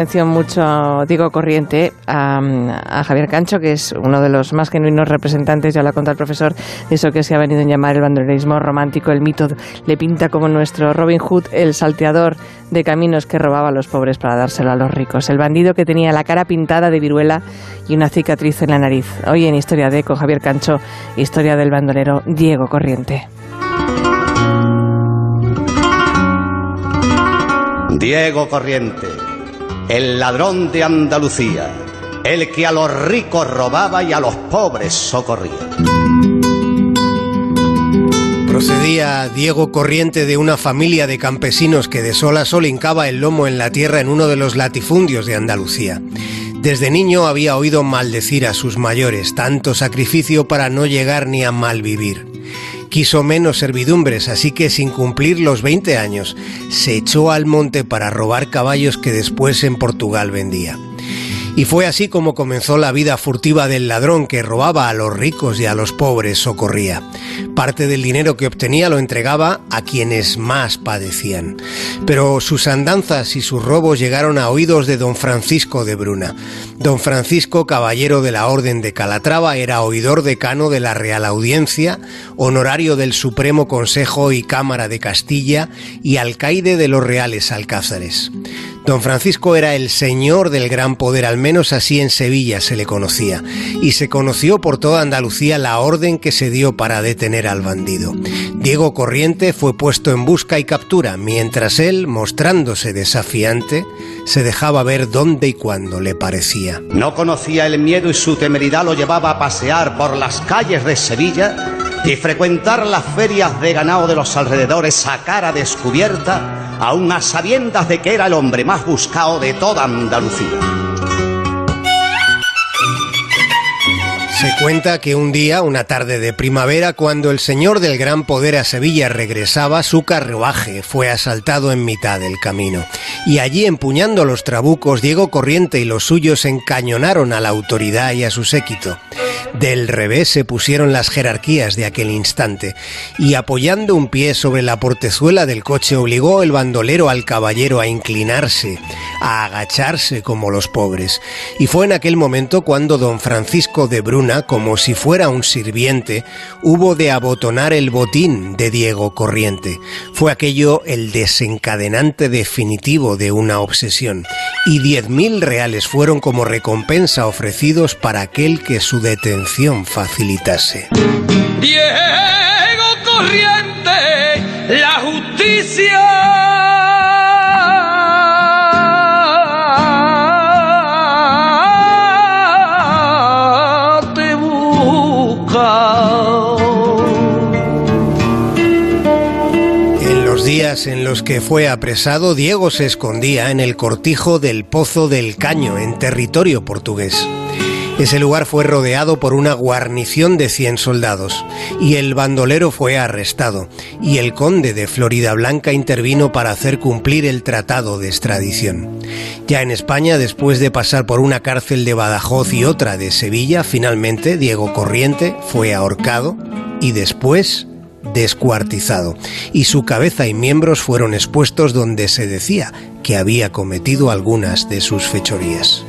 atención mucho, digo corriente, a, Javier Cancho, que es uno de los más genuinos representantes, ya lo ha contado el profesor, de eso que se ha venido a llamar el bandolerismo romántico. El mito le pinta como nuestro Robin Hood, el salteador de caminos que robaba a los pobres para dárselo a los ricos. El bandido que tenía la cara pintada de viruela y una cicatriz en la nariz. Hoy en Historia de con Javier Cancho, historia del bandolero Diego Corriente. Diego Corriente el ladrón de Andalucía, el que a los ricos robaba y a los pobres socorría. Procedía Diego Corriente de una familia de campesinos que de sol a sol hincaba el lomo en la tierra en uno de los latifundios de Andalucía. Desde niño había oído maldecir a sus mayores, tanto sacrificio para no llegar ni a mal vivir quiso menos servidumbres, así que sin cumplir los 20 años, se echó al monte para robar caballos que después en Portugal vendía. Y fue así como comenzó la vida furtiva del ladrón que robaba a los ricos y a los pobres socorría. Parte del dinero que obtenía lo entregaba a quienes más padecían. Pero sus andanzas y sus robos llegaron a oídos de don Francisco de Bruna. Don Francisco, caballero de la Orden de Calatrava, era oidor decano de la Real Audiencia, honorario del Supremo Consejo y Cámara de Castilla y alcaide de los Reales Alcázares. Don Francisco era el señor del gran poder, al menos así en Sevilla se le conocía, y se conoció por toda Andalucía la orden que se dio para detener al bandido. Diego Corriente fue puesto en busca y captura, mientras él, mostrándose desafiante, se dejaba ver dónde y cuándo le parecía. No conocía el miedo y su temeridad lo llevaba a pasear por las calles de Sevilla y frecuentar las ferias de ganado de los alrededores a cara descubierta, aun a sabiendas de que era el hombre más buscado de toda Andalucía. Se cuenta que un día, una tarde de primavera, cuando el señor del gran poder a Sevilla regresaba, su carruaje fue asaltado en mitad del camino. Y allí, empuñando los trabucos, Diego Corriente y los suyos encañonaron a la autoridad y a su séquito. Del revés se pusieron las jerarquías de aquel instante, y apoyando un pie sobre la portezuela del coche obligó el bandolero al caballero a inclinarse, a agacharse como los pobres. Y fue en aquel momento cuando don Francisco de Bruna, como si fuera un sirviente, hubo de abotonar el botín de Diego Corriente. Fue aquello el desencadenante definitivo de una obsesión, y diez mil reales fueron como recompensa ofrecidos para aquel que su detención facilitase. Días en los que fue apresado, Diego se escondía en el cortijo del Pozo del Caño, en territorio portugués. Ese lugar fue rodeado por una guarnición de 100 soldados y el bandolero fue arrestado y el conde de Florida Blanca intervino para hacer cumplir el tratado de extradición. Ya en España, después de pasar por una cárcel de Badajoz y otra de Sevilla, finalmente Diego Corriente fue ahorcado y después descuartizado, y su cabeza y miembros fueron expuestos donde se decía que había cometido algunas de sus fechorías.